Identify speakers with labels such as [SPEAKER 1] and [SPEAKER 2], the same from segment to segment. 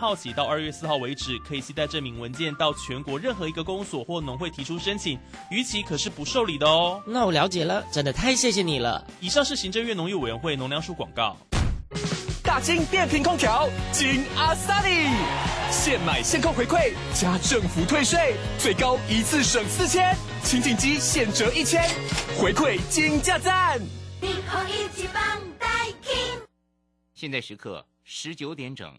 [SPEAKER 1] 号起到二月四号为止，可以携带证明文件到全国任何一个公所或农会提出申请，逾期可是不受理的哦。
[SPEAKER 2] 那我了解了，真的太谢谢你了。
[SPEAKER 1] 以上是行政院农业委员会农粮署广告。
[SPEAKER 3] 大金电频空调，金阿萨利，现买现扣回馈，加政府退税，最高一次省四千，清净机现折一千，回馈金价赞。
[SPEAKER 4] 现在时刻十九点整。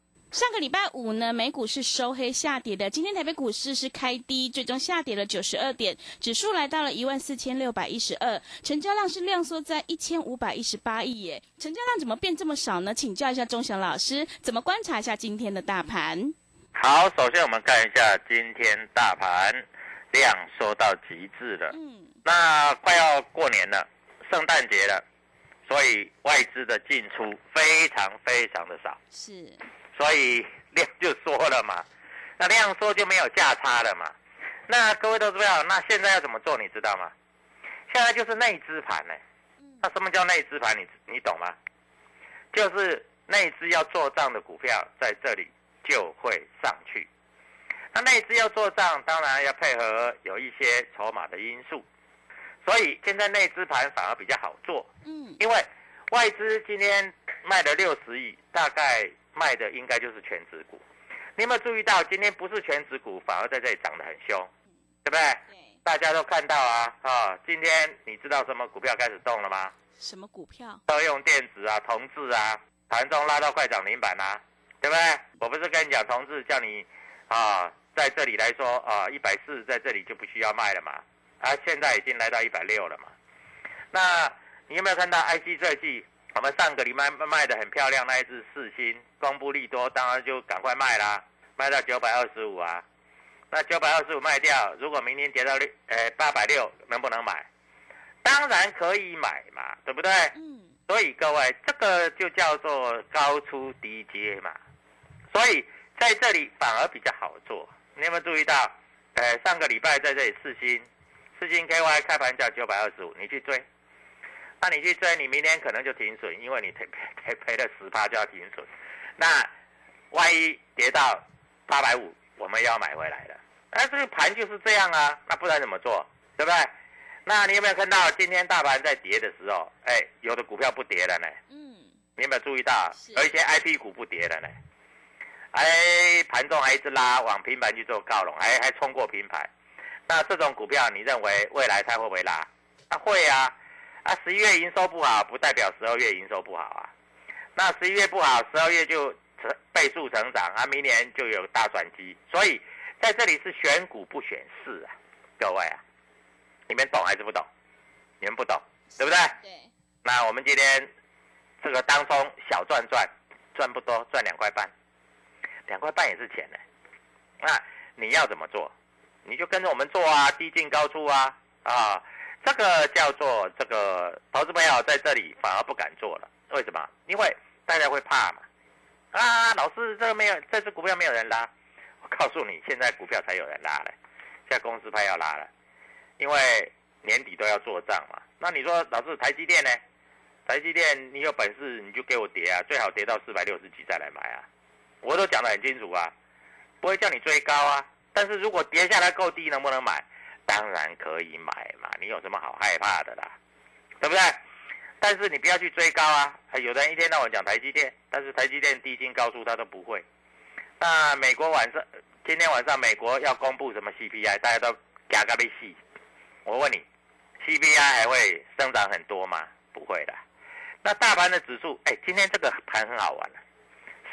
[SPEAKER 5] 上个礼拜五呢，美股是收黑下跌的。今天台北股市是开低，最终下跌了九十二点，指数来到了一万四千六百一十二，成交量是量缩在一千五百一十八亿耶。成交量怎么变这么少呢？请教一下钟祥老师，怎么观察一下今天的大盘？
[SPEAKER 6] 好，首先我们看一下今天大盘量缩到极致了。
[SPEAKER 5] 嗯，
[SPEAKER 6] 那快要过年了，圣诞节了，所以外资的进出非常非常的少。
[SPEAKER 5] 是。
[SPEAKER 6] 所以量就缩了嘛，那量缩就没有价差了嘛。那各位都知道，那现在要怎么做，你知道吗？现在就是内资盘呢。那什么叫内资盘？你你懂吗？就是内资要做账的股票在这里就会上去。那内资要做账，当然要配合有一些筹码的因素。所以现在内资盘反而比较好做。
[SPEAKER 5] 嗯，
[SPEAKER 6] 因为外资今天卖了六十亿，大概。卖的应该就是全指股，你有没有注意到今天不是全指股，反而在这里涨得很凶，对不对？
[SPEAKER 5] 对，
[SPEAKER 6] 大家都看到啊啊！今天你知道什么股票开始动了吗？
[SPEAKER 5] 什么股票？
[SPEAKER 6] 车用电子啊，同志啊，盘中拉到快涨停板啊，对不对？我不是跟你讲同志叫你啊，在这里来说啊，一百四在这里就不需要卖了嘛，啊，现在已经来到一百六了嘛。那你有没有看到 IC 设计？我们上个礼拜卖的很漂亮，那一只四星公布利多，当然就赶快卖啦，卖到九百二十五啊。那九百二十五卖掉，如果明天跌到六，呃八百六，能不能买？当然可以买嘛，对不对？
[SPEAKER 5] 嗯。
[SPEAKER 6] 所以各位，这个就叫做高出低接嘛。所以在这里反而比较好做。你有没有注意到？呃，上个礼拜在这里四星，四星 KY 开盘价九百二十五，你去追。那你去追，你明天可能就停损，因为你赔赔赔赔了十趴就要停损。那万一跌到八百五，我们要买回来了。那这个盘就是这样啊，那不然怎么做？对不对？那你有没有看到今天大盘在跌的时候，哎，有的股票不跌了呢？
[SPEAKER 5] 嗯。
[SPEAKER 6] 你有没有注意到？有一些 I P 股不跌了呢？哎，盘中还一直拉往平盘去做靠拢，还还冲过平盘。那这种股票，你认为未来它会不会拉？它会啊。啊，十一月营收不好，不代表十二月营收不好啊。那十一月不好，十二月就成倍数成长啊，明年就有大转机。所以在这里是选股不选市啊，各位啊，你们懂还是不懂？你们不懂，对不对？
[SPEAKER 5] 对，
[SPEAKER 6] 那我们今天这个当中小赚赚，赚不多，赚两块半，两块半也是钱呢。那你要怎么做？你就跟着我们做啊，低进高出啊，啊，这个叫做这个投资朋友在这里反而不敢做了，为什么？因为大家会怕嘛。啊，老师，这个没有，这只股票没有人拉。我告诉你，现在股票才有人拉了，现在公司派要拉了，因为年底都要做账嘛。那你说，老师，台积电呢？台积电，你有本事你就给我跌啊，最好跌到四百六十几再来买啊。我都讲得很清楚啊，不会叫你追高啊。但是如果跌下来够低，能不能买？当然可以买嘛，你有什么好害怕的啦？对不对？但是你不要去追高啊！有的人一天到晚讲台积电，但是台积电低薪高出他都不会。那美国晚上，今天晚上美国要公布什么 CPI，大家都嘎嘎被戏。我问你，CPI 还会增长很多吗？不会的。那大盘的指数，哎，今天这个盘很好玩。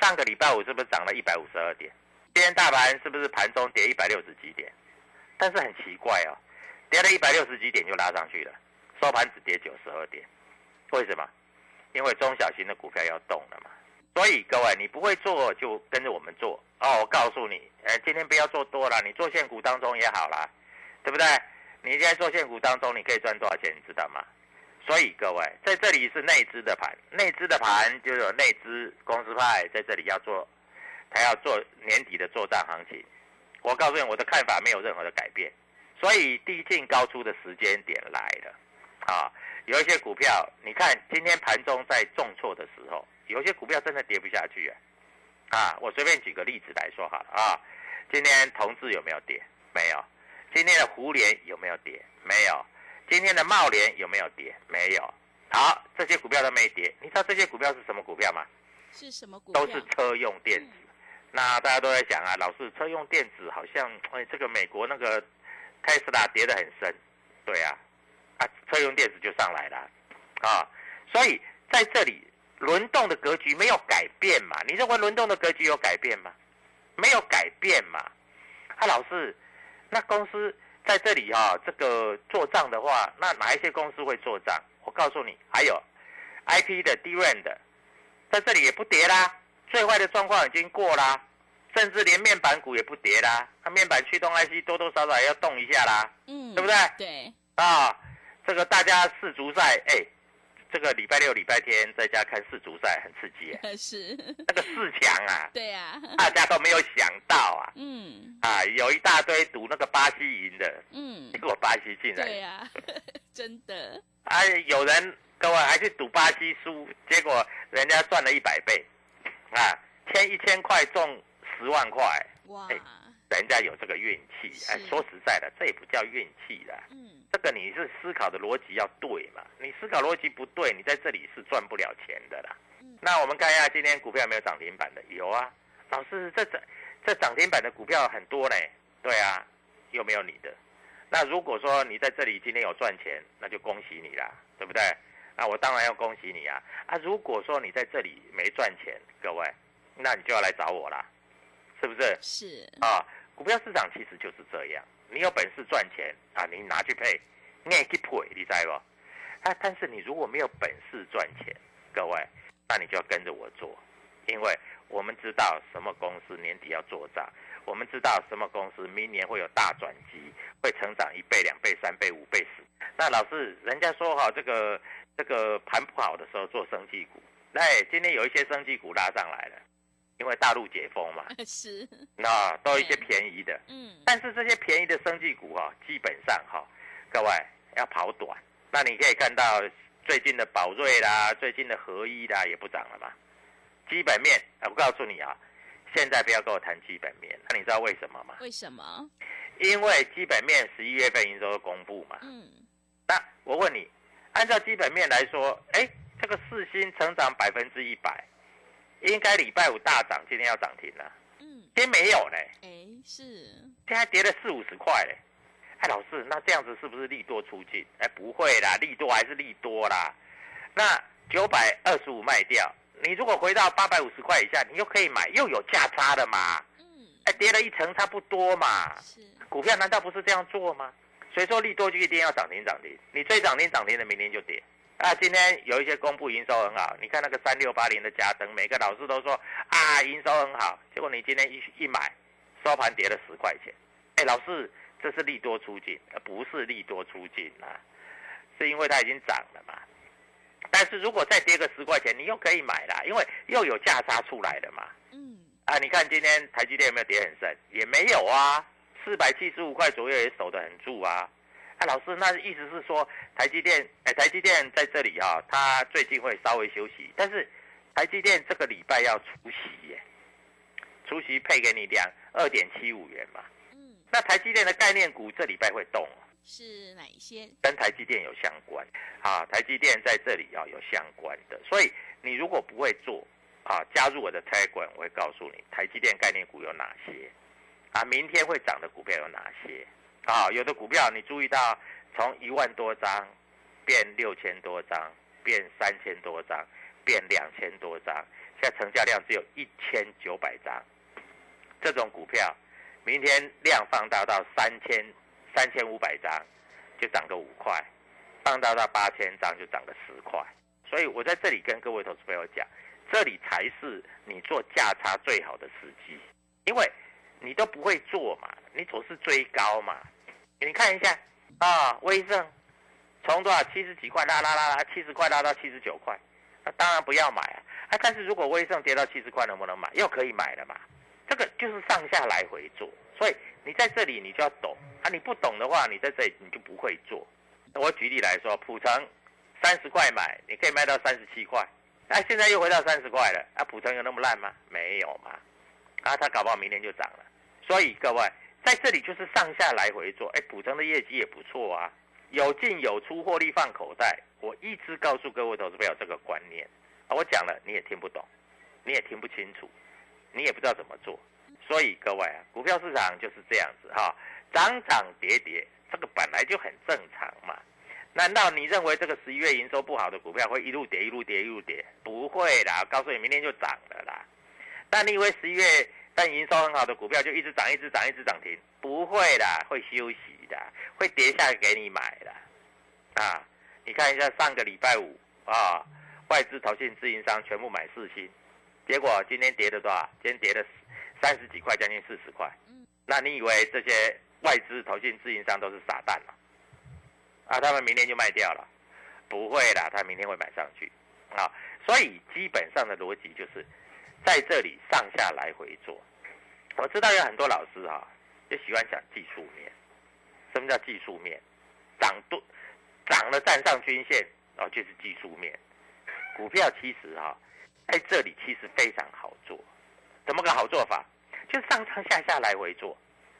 [SPEAKER 6] 上个礼拜五是不是涨了一百五十二点？今天大盘是不是盘中跌一百六十几点？但是很奇怪哦，跌了一百六十几点就拉上去了，收盘只跌九十二点。为什么？因为中小型的股票要动了嘛。所以各位，你不会做就跟着我们做哦。我告诉你，哎，今天不要做多了，你做现股当中也好啦，对不对？你在做现股当中，你可以赚多少钱？你知道吗？所以各位，在这里是内资的盘，内资的盘就有内资公司派在这里要做，他要做年底的做账行情。我告诉你，我的看法没有任何的改变。所以低进高出的时间点来了，啊，有一些股票，你看今天盘中在重挫的时候。有些股票真的跌不下去啊！啊，我随便举个例子来说好了啊。今天同志有没有跌？没有。今天的胡联有没有跌？没有。今天的茂联有没有跌？没有。好，这些股票都没跌。你知道这些股票是什么股票吗？
[SPEAKER 5] 是什么股
[SPEAKER 6] 票？都是车用电子。那大家都在想啊，老师，车用电子好像哎，这个美国那个特斯拉跌得很深，对啊，啊，车用电子就上来了啊。所以在这里。轮动的格局没有改变嘛？你认为轮动的格局有改变吗？没有改变嘛？啊，老师，那公司在这里哈，这个做账的话，那哪一些公司会做账？我告诉你，还有 I P 的 D R A N 的，在这里也不跌啦，最坏的状况已经过啦，甚至连面板股也不跌啦，那面板驱动 I C 多多少少也要动一下啦，嗯，对不对？
[SPEAKER 5] 对，
[SPEAKER 6] 啊，这个大家世足赛，哎。这个礼拜六、礼拜天在家看世足赛很刺激啊！
[SPEAKER 5] 是
[SPEAKER 6] 那个四强啊！
[SPEAKER 5] 对呀，
[SPEAKER 6] 大家都没有想到啊！嗯啊，有一大堆赌那个巴西赢的，嗯，结果巴西竟然
[SPEAKER 5] 对呀，真的
[SPEAKER 6] 啊！有人各位还去赌巴西输，结果人家赚了一百倍啊！签一千块中十万块哇！人家有这个运气，哎，说实在的，这也不叫运气的。嗯，这个你是思考的逻辑要对嘛？你思考逻辑不对，你在这里是赚不了钱的啦。嗯，那我们看一下今天股票有没有涨停板的？有啊，老师，这涨这涨停板的股票很多呢。对啊，有没有你的？那如果说你在这里今天有赚钱，那就恭喜你啦，对不对？那我当然要恭喜你啊。啊，如果说你在这里没赚钱，各位，那你就要来找我啦，是不是？
[SPEAKER 5] 是
[SPEAKER 6] 啊。股票市场其实就是这样，你有本事赚钱啊，你拿去配，你也去配，你知不？啊，但是你如果没有本事赚钱，各位，那你就要跟着我做，因为我们知道什么公司年底要做账，我们知道什么公司明年会有大转机，会成长一倍、两倍、三倍、五倍、十。那老师，人家说哈，这个这个盘不好的时候做生技股，哎，今天有一些生技股拉上来了。因为大陆解封嘛，
[SPEAKER 5] 是，
[SPEAKER 6] 那都一些便宜的，嗯，但是这些便宜的生技股哈，基本上哈，各位要跑短。那你可以看到最近的宝瑞啦，最近的合一啦也不涨了嘛。基本面，我告诉你啊，现在不要跟我谈基本面，那你知道为什么吗？
[SPEAKER 5] 为什么？
[SPEAKER 6] 因为基本面十一月份营收公布嘛，嗯，那我问你，按照基本面来说，哎，这个四星成长百分之一百。应该礼拜五大涨，今天要涨停了。嗯，今天没有嘞。
[SPEAKER 5] 哎，是，
[SPEAKER 6] 现在跌了四五十块嘞。哎，老师，那这样子是不是利多出尽？哎，不会啦，利多还是利多啦。那九百二十五卖掉，你如果回到八百五十块以下，你又可以买，又有价差的嘛。
[SPEAKER 5] 嗯，
[SPEAKER 6] 哎，跌了一层差不多嘛。
[SPEAKER 5] 是，
[SPEAKER 6] 股票难道不是这样做吗？谁说利多就一定要涨停涨停？你追涨停涨停的，明天就跌。啊，今天有一些公布营收很好，你看那个三六八零的嘉登，每个老师都说啊营收很好，结果你今天一一买，收盘跌了十块钱。哎，老师，这是利多出尽，而不是利多出尽啊，是因为它已经涨了嘛。但是如果再跌个十块钱，你又可以买啦，因为又有价差出来了嘛。
[SPEAKER 5] 嗯，
[SPEAKER 6] 啊，你看今天台积电有没有跌很深？也没有啊，四百七十五块左右也守得很住啊。啊，老师，那意思是说台积电，哎，台积电在这里哈、它最近会稍微休息，但是台积电这个礼拜要除息耶，除息配给你两二点七五元嘛。
[SPEAKER 5] 嗯，
[SPEAKER 6] 那台积电的概念股这礼拜会动啊，
[SPEAKER 5] 是哪一些？
[SPEAKER 6] 跟台积电有相关啊，台积电在这里啊有相关的，所以你如果不会做啊，加入我的 Telegram，我会告诉你台积电概念股有哪些啊，明天会涨的股票有哪些啊，有的股票你注意到从一万多张变六千多张，变三千多张，变两千多张，现在成交量只有一千九百张，这种股票明天量放大到三千三千五百张，就涨个五块，放大到八千张就涨个十块。所以我在这里跟各位投资朋友讲，这里才是你做价差最好的时机，因为你都不会做嘛，你总是追高嘛。你看一下啊，威盛从多少七十几块拉拉拉拉，七十块拉到七十九块，那当然不要买啊。啊，但是如果威盛跌到七十块，能不能买？又可以买了嘛。这个就是上下来回做，所以你在这里你就要懂啊，你不懂的话，你在这里你就不会做。我举例来说，普成三十块买，你可以卖到三十七块，啊，现在又回到三十块了，啊，普成有那么烂吗？没有嘛，啊，它搞不好明天就涨了。所以各位在这里就是上下来回做，哎，普成的业绩也不错啊，有进有出，获利放口袋。我一直告诉各位投资朋友这个观念啊，我讲了你也听不懂，你也听不清楚。你也不知道怎么做，所以各位啊，股票市场就是这样子哈，涨涨跌跌，这个本来就很正常嘛。难道你认为这个十一月营收不好的股票会一路跌一路跌一路跌？不会啦，告诉你，明天就涨了啦。但你以为十一月但营收很好的股票就一直涨一直涨一直涨停？不会啦，会休息的，会跌下来给你买的。啊，你看一下上个礼拜五啊，外资、投信、自营商全部买四星。结果今天跌了多少？今天跌了三十几块，将近四十块。那你以为这些外资、投信、自营商都是傻蛋了？啊，他们明天就卖掉了？不会啦，他明天会买上去。啊，所以基本上的逻辑就是在这里上下来回做。我知道有很多老师哈、就喜欢讲技术面。什么叫技术面？涨多涨了站上均线，哦，就是技术面。股票其实哈、在这里其实非常好做，怎么个好做法？就上上下下来回做。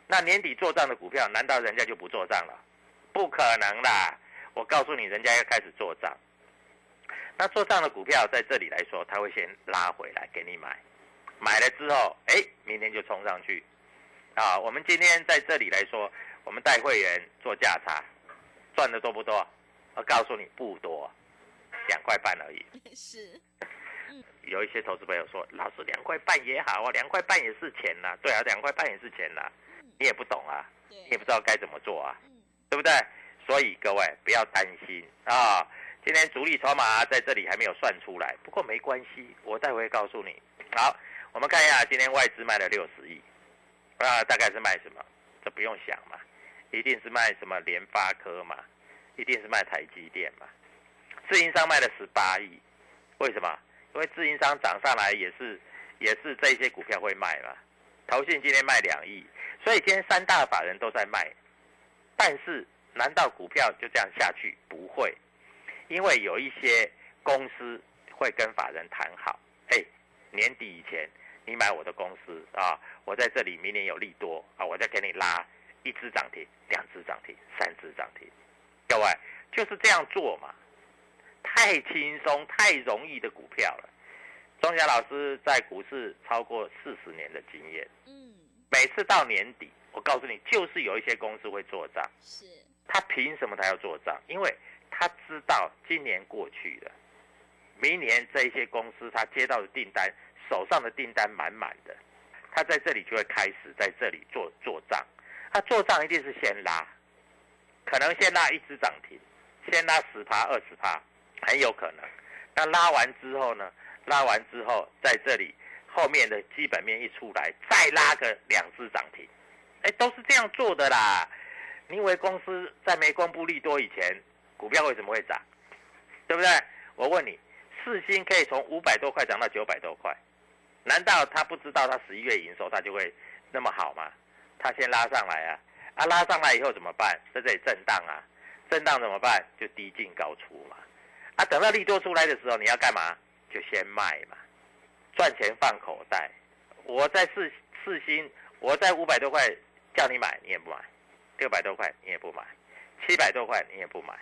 [SPEAKER 6] 那年底做账的股票，难道人家就不做账了？不可能啦！我告诉你，人家要开始做账。那做账的股票在这里来说，他会先拉回来给你买，买了之后，哎，明天就冲上去。啊，我们今天在这里来说，我们带会员做价差，赚的多不多？我告诉你，不多，两块半而已。
[SPEAKER 5] 是，
[SPEAKER 6] 有一些投资朋友说，老师两块半也好啊，两块半也是钱呐、对啊，两块半也是钱呐、你也不懂啊，你也不知道该怎么做啊，
[SPEAKER 5] 嗯
[SPEAKER 6] 对不对？所以各位不要担心啊，今天主力筹码在这里还没有算出来，不过没关系，我待会告诉你。好，我们看一下今天外资卖了六十亿，啊，大概是卖什么？这不用想嘛，一定是卖什么联发科嘛，一定是卖台积电嘛。自营商卖了十八亿，为什么？因为自营商涨上来也是也是这些股票会卖嘛。投信今天卖两亿，所以今天三大法人都在卖。但是难道股票就这样下去？不会，因为有一些公司会跟法人谈好，哎，年底以前你买我的公司啊，我在这里明年有利多啊，我再给你拉一只涨停、两只涨停、三只涨停。各位就是这样做嘛，太轻松、太容易的股票了。钟祥老师在股市超过四十年的经验，
[SPEAKER 5] 嗯，
[SPEAKER 6] 每次到年底，我告诉你，就是有一些公司会做账。
[SPEAKER 5] 是，
[SPEAKER 6] 他凭什么他要做账？因为他知道今年过去了，明年这一些公司他接到的订单，手上的订单满满的，他在这里就会开始在这里做做账。他做账一定是先拉，可能先拉一只涨停，先拉十趴二十趴，很有可能。那拉完之后呢？拉完之后，在这里后面的基本面一出来，再拉个两只涨停，哎，都是这样做的啦。你以为公司在没公布利多以前，股票为什么会涨？对不对？我问你，四星可以从五百多块涨到九百多块，难道他不知道他十一月营收他就会那么好吗？他先拉上来啊，啊，拉上来以后怎么办？在这里震荡啊，震荡怎么办？就低进高出嘛。啊，等到利多出来的时候，你要干嘛？就先卖嘛，赚钱放口袋。我在四四星，我在五百多块叫你买，你也不买；六百多块你也不买；七百多块你也不买；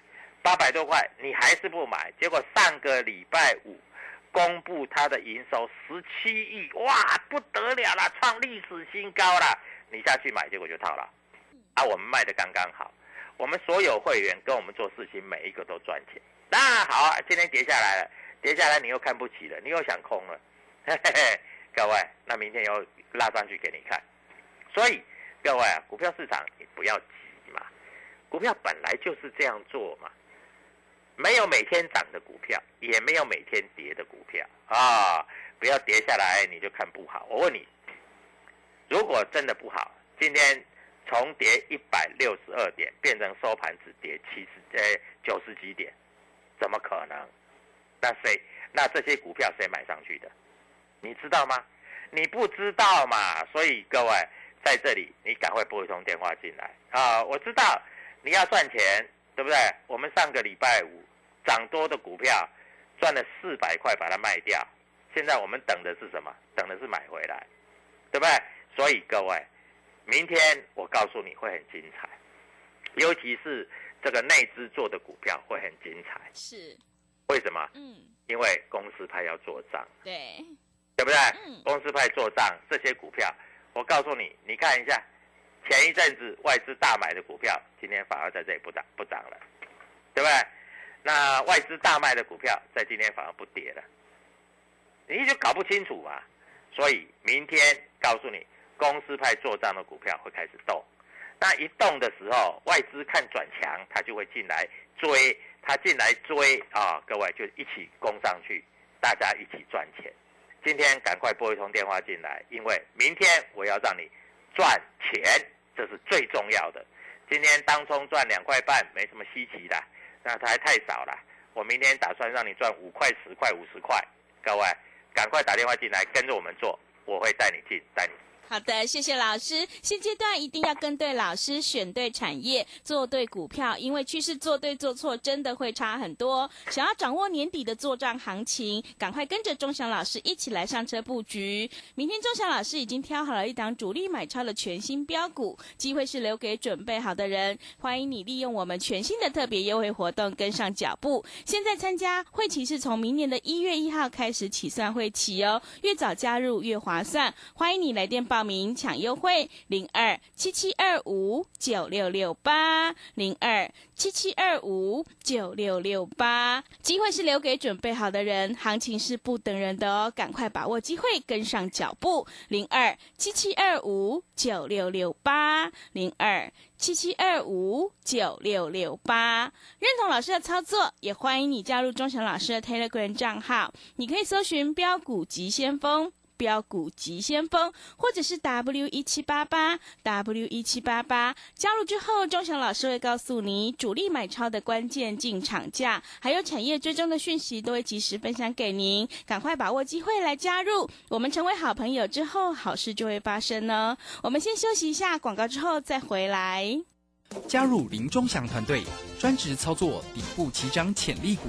[SPEAKER 6] 八百多块你还是不买。结果上个礼拜五公布它的营收十七亿，哇，不得了了，创历史新高了。你下去买，结果就套了。啊，我们卖的刚刚好，我们所有会员跟我们做事情，每一个都赚钱。那好，今天跌下来了。跌下来你又看不起了，你又想空了，嘿嘿嘿，各位，那明天又拉上去给你看。所以各位啊，股票市场你不要急嘛，股票本来就是这样做嘛，没有每天涨的股票，也没有每天跌的股票啊，不要跌下来你就看不好。我问你，如果真的不好，今天重跌一百六十二点变成收盘只跌七十呃九十几点，怎么可能？那谁？那这些股票谁买上去的？你知道吗？你不知道嘛？所以各位在这里，你赶快拨一通电话进来啊！我知道你要赚钱，对不对？我们上个礼拜五涨多的股票赚了四百块，把它卖掉。现在我们等的是什么？等的是买回来，对不对？所以各位，明天我告诉你会很精彩，尤其是这个内资做的股票会很精彩。
[SPEAKER 5] 是。
[SPEAKER 6] 为什么？嗯，因为公司派要做账，
[SPEAKER 5] 对，
[SPEAKER 6] 对不对？嗯，公司派做账，这些股票，我告诉你，你看一下，前一阵子外资大买的股票，今天反而在这里不涨不涨了，对不对？那外资大卖的股票，在今天反而不跌了，你就搞不清楚嘛。所以明天告诉你，公司派做账的股票会开始动，那一动的时候，外资看转强，他就会进来追。他进来追啊，各位就一起攻上去，大家一起赚钱。今天赶快拨一通电话进来，因为明天我要让你赚钱，这是最重要的。今天当冲赚两块半没什么稀奇的，那他还太少了。我明天打算让你赚五块、十块、五十块。各位赶快打电话进来，跟着我们做，我会带你进，带你。
[SPEAKER 5] 好的，谢谢老师。现阶段一定要跟对老师，选对产业，做对股票，因为趋势做对做错真的会差很多。想要掌握年底的做账行情，赶快跟着钟祥老师一起来上车布局。明天钟祥老师已经挑好了一档主力买超的全新标股，机会是留给准备好的人。欢迎你利用我们全新的特别优惠活动跟上脚步。现在参加会期是从明年的一月一号开始起算会期哦，越早加入越划算。欢迎你来电报。报名抢优惠零二七七二五九六六八零二七七二五九六六八，机会是留给准备好的人，行情是不等人的哦，赶快把握机会，跟上脚步零二七七二五九六六八零二七七二五九六六八，认同老师的操作，也欢迎你加入钟祥老师的 Telegram 账号，你可以搜寻标股急先锋。标股急先锋，或者是 W 一七八八 W 一七八八，加入之后，钟祥老师会告诉你主力买超的关键进场价，还有产业追踪的讯息，都会及时分享给您。赶快把握机会来加入，我们成为好朋友之后，好事就会发生呢。我们先休息一下广告，之后再回来。
[SPEAKER 7] 加入林钟祥团队，专职操作底部起涨潜力股。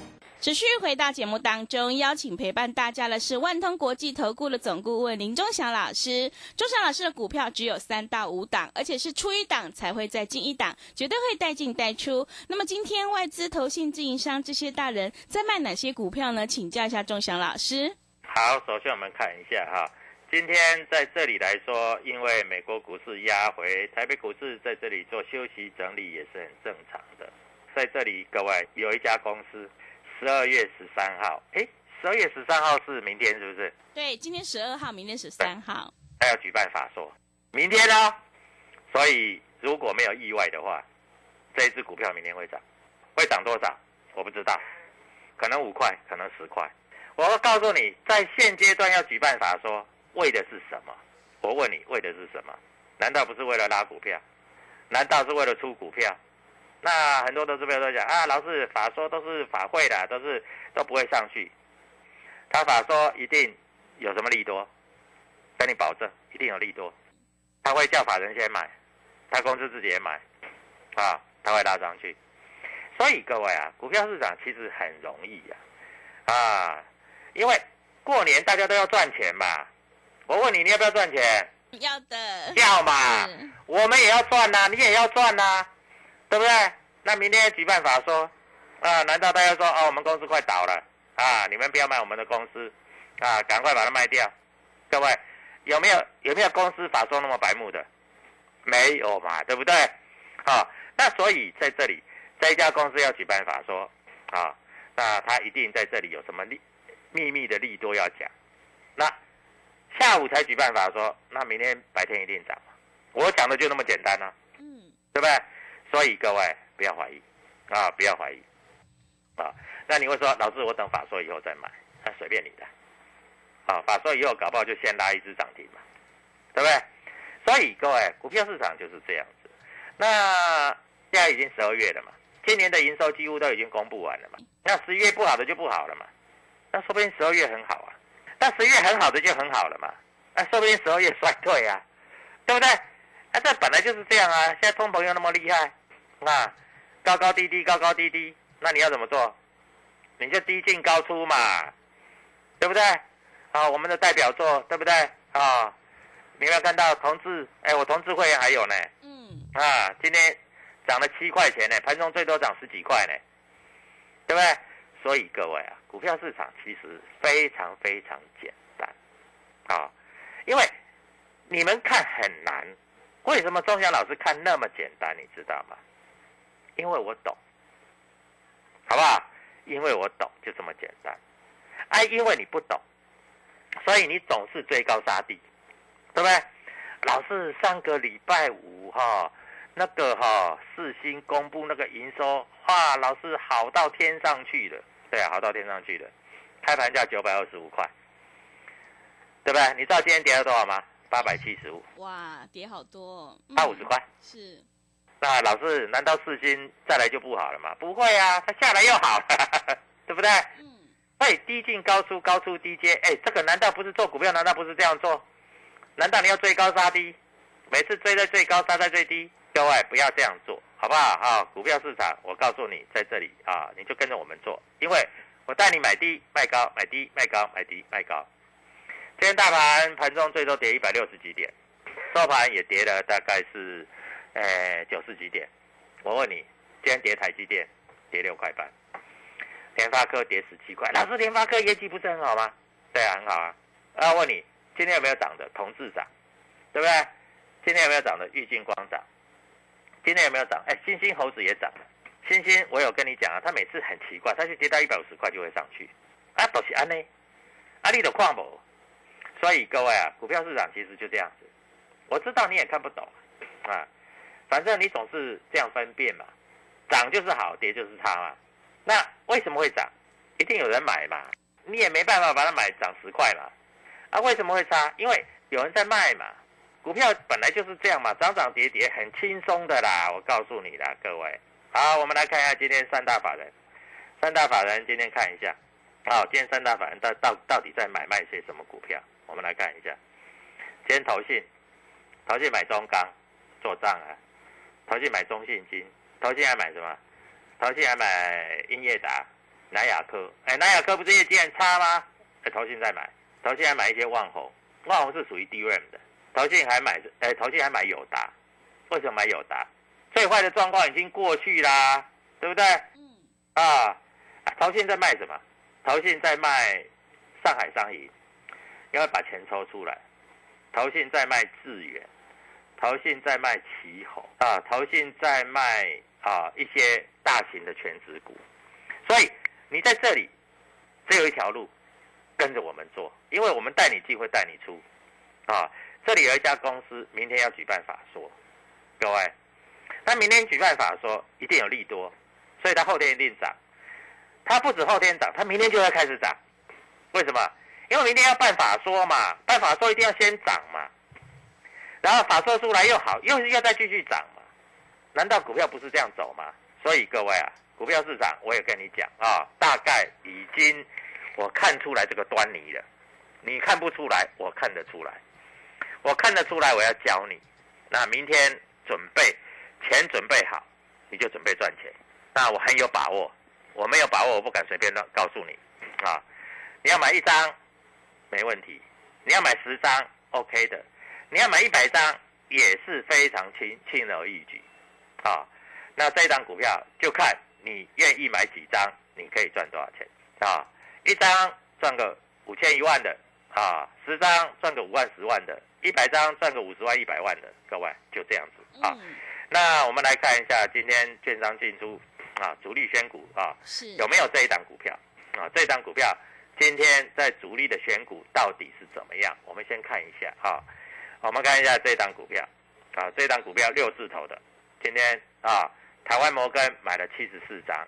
[SPEAKER 5] 持续回到节目当中，邀请陪伴大家的是万通国际投顾的总顾问林忠祥老师。忠祥老师的股票只有三到五档，而且是出一档才会再进一档，绝对会带进带出。那么今天外资、投信、自营商这些大人在卖哪些股票呢？请教一下忠祥老师。
[SPEAKER 6] 好，首先我们看一下哈，今天在这里来说，因为美国股市压回，台北股市在这里做休息整理也是很正常的。在这里，各位有一家公司。十二月十三号，哎，十二月十三号是明天，是不是？
[SPEAKER 5] 对，今天十二号，明天十三号，
[SPEAKER 6] 他要举办法说，明天呢？所以如果没有意外的话，这一只股票明天会涨，会涨多少？我不知道，可能五块，可能十块。我要告诉你，在现阶段要举办法说，为的是什么？我问你，为的是什么？难道不是为了拉股票？难道是为了出股票？那很多投资朋友都讲啊，老师法说都是法会的，都是都不会上去。他法说一定有什么利多，跟你保证一定有利多。他会叫法人先买，他公司自己也买，啊，他会拉上去。所以各位啊，股票市场其实很容易呀，啊，因为过年大家都要赚钱嘛。我问你，你要不要赚钱？
[SPEAKER 5] 要的。
[SPEAKER 6] 要嘛，我们也要赚呐，你也要赚呐。对不对？那明天举办法说，啊，难道大家说，哦，我们公司快倒了，啊，你们不要卖我们的公司，啊，赶快把它卖掉。各位，有没有有没有公司法说那么白目的？没有嘛，对不对？啊，那所以在这里，这一家公司要举办法说，啊，那他一定在这里有什么利秘密的利多要讲。那下午才举办法说，那明天白天一定涨我讲的就那么简单呢，嗯，对不对？所以各位不要怀疑，啊，不要怀疑，啊，那你会说，老师，我等法说以后再买，那随便你的，啊，法说以后搞不好就先拉一只涨停嘛，对不对？所以各位，股票市场就是这样子。那现在已经十二月了嘛，今年的营收几乎都已经公布完了嘛，那十一月不好的就不好了嘛，那说不定十二月很好啊，那十一月很好的就很好了嘛，那说不定十二月衰退啊，对不对？啊，这本来就是这样啊，现在通膨又那么厉害。那高高低低，高高低低，那你要怎么做？你就低进高出嘛，对不对？啊，我们的代表作，对不对？啊，你有没有看到同志？哎，我同志会员还有呢。嗯。啊，今天涨了七块钱呢，盘中最多涨十几块呢，对不对？所以各位啊，股票市场其实非常非常简单，啊，因为你们看很难，为什么钟祥老师看那么简单？你知道吗？因为我懂，好不好？因为我懂，就这么简单。哎，因为你不懂，所以你总是追高杀低，对不对？老是上个礼拜五哈，那个哈四星公布那个营收，哇，老是好到天上去了，对啊，好到天上去了。开盘价九百二十五块，对不对？你知道今天跌了多少吗？八百七十五。
[SPEAKER 5] 哇，跌好多。
[SPEAKER 6] 八五十块。
[SPEAKER 5] 是。
[SPEAKER 6] 那老师，难道四星再来就不好了吗？不会啊，它下来又好了，对不对？嗯。哎，低进高出，高出低接，哎，这个难道不是做股票？难道不是这样做？难道你要追高杀低？每次追在最高，杀在最低？各位不要这样做，好不好？啊，股票市场，我告诉你，在这里啊，你就跟着我们做，因为我带你买低卖高，买低卖高，买低卖高。今天大盘盘中最多跌一百六十几点，收盘也跌了大概是。哎，九十几点？我问你，今天跌台积电跌六块半，联发科跌十七块。老师，联发科业绩不是很好吗？对啊，很好啊。那问你，今天有没有涨的？同志涨，对不对？今天有没有涨的？玉金光涨。今天有没有涨？哎，星星猴子也涨。星星，我有跟你讲啊，他每次很奇怪，他就跌到一百五十块就会上去。啊，都是安呢？阿里的矿不？所以各位啊，股票市场其实就这样子。我知道你也看不懂啊。反正你总是这样分辨嘛，涨就是好，跌就是差嘛。那为什么会涨？一定有人买嘛，你也没办法把它买涨十块嘛。啊，为什么会差？因为有人在卖嘛。股票本来就是这样嘛，涨涨跌跌很轻松的啦。我告诉你啦，各位。好，我们来看一下今天三大法人，三大法人今天看一下。好，今天三大法人到到到底在买卖些什么股票？我们来看一下。今天投信，投信买中钢做账啊。投信买中信金，投信还买什么？投信还买英业达，南亚科，哎，南亚科不是业绩很差吗？哎，投信在买，投信还买一些万红，万红是属于 DRAM 的，投信还买，哎，投信还买友达，为什么买友达？最坏的状况已经过去啦，对不对？嗯。啊，投信在卖什么？投信在卖上海商银，因为把钱抽出来。投信在卖智远，投信在卖旗宏啊，投信在卖啊一些大型的全职股。所以你在这里只有一条路，跟着我们做，因为我们带你进会带你出啊。这里有一家公司明天要举办法说，各位。他明天举办法说一定有利多，所以他后天一定涨。他不止后天涨，他明天就要开始涨。为什么？因为明天要办法说嘛，办法说一定要先涨嘛。然后法说出来又好，又要再继续涨嘛。难道股票不是这样走吗？所以各位啊，股票市场我也跟你讲啊，大概已经我看出来这个端倪了。你看不出来，我看得出来。我看得出来，我要教你。那明天准备。钱准备好，你就准备赚钱。那我很有把握，我没有把握，我不敢随便乱告诉你啊。你要买一张，没问题；你要买十张，OK 的；你要买一百张，也是非常轻轻而易举啊。那这张股票就看你愿意买几张，你可以赚多少钱啊？一张赚个五千一万的啊，十张赚个五万十万的，一百张赚个五十万一百万的，各位就这样子啊。那我们来看一下今天券商进出啊，主力选股啊，
[SPEAKER 5] 是
[SPEAKER 6] 有没有这一档股票啊？这档股票今天在主力的选股到底是怎么样？我们先看一下哈，我们看一下这张股票啊，这张股票六字头的，今天啊，台湾摩根买了七十四张，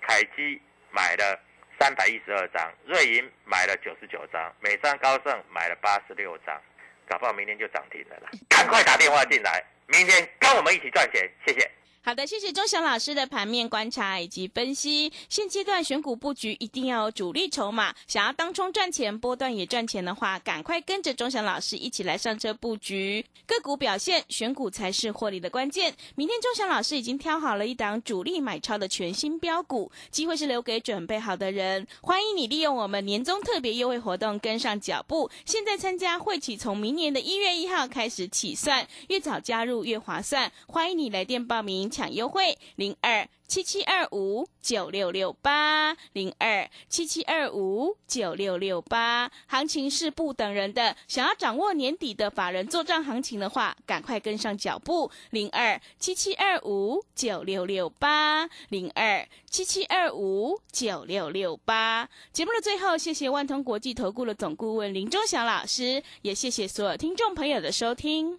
[SPEAKER 6] 凯基买了三百一十二张，瑞银买了九十九张，美商高盛买了八十六张，搞不好明天就涨停了啦！赶快打电话进来。明天跟我们一起赚钱，谢谢。
[SPEAKER 5] 好的，谢谢钟祥老师的盘面观察以及分析。现阶段选股布局一定要有主力筹码，想要当冲赚钱、波段也赚钱的话，赶快跟着钟祥老师一起来上车布局个股表现，选股才是获利的关键。明天钟祥老师已经挑好了一档主力买超的全新标股，机会是留给准备好的人。欢迎你利用我们年终特别优惠活动跟上脚步，现在参加会期从明年的一月一号开始起算，越早加入越划算。欢迎你来电报名。抢优惠零二七七二五九六六八零二七七二五九六六八，行情是不等人的。想要掌握年底的法人做账行情的话，赶快跟上脚步零二七七二五九六六八零二七七二五九六六八。节目的最后，谢谢万通国际投顾的总顾问林忠祥老师，也谢谢所有听众朋友的收听。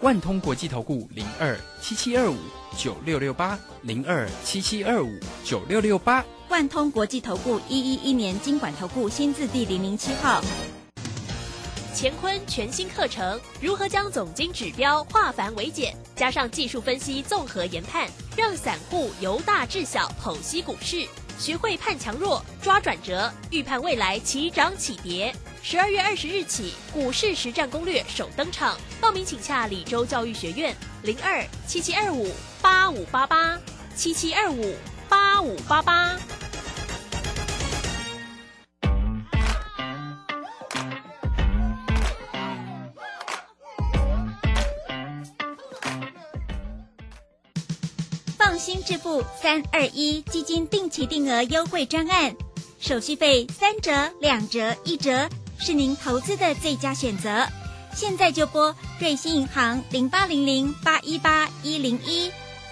[SPEAKER 7] 万通国际投顾零二七七二五九六六八零二七七二五九六六八，
[SPEAKER 8] 万通国际投顾一一一年经管投顾新字第零零七号。
[SPEAKER 9] 乾坤全新课程，如何将总经指标化繁为简，加上技术分析综合研判，让散户由大至小剖析股市，学会判强弱、抓转折、预判未来起涨起跌。十二月二十日起，股市实战攻略首登场，报名请洽李州教育学院零二七七二五八五八八七七二五八五八八。
[SPEAKER 8] 放心致富三二一基金定期定额优惠专案，手续费三折、两折、一折。是您投资的最佳选择，现在就拨瑞信银行零八零零八一八一零一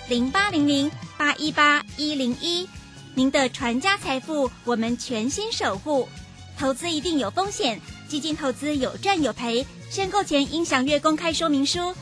[SPEAKER 8] 零八零零八一八一零一，您的传家财富我们全心守护。投资一定有风险，基金投资有赚有赔，申购前应详阅公开说明书。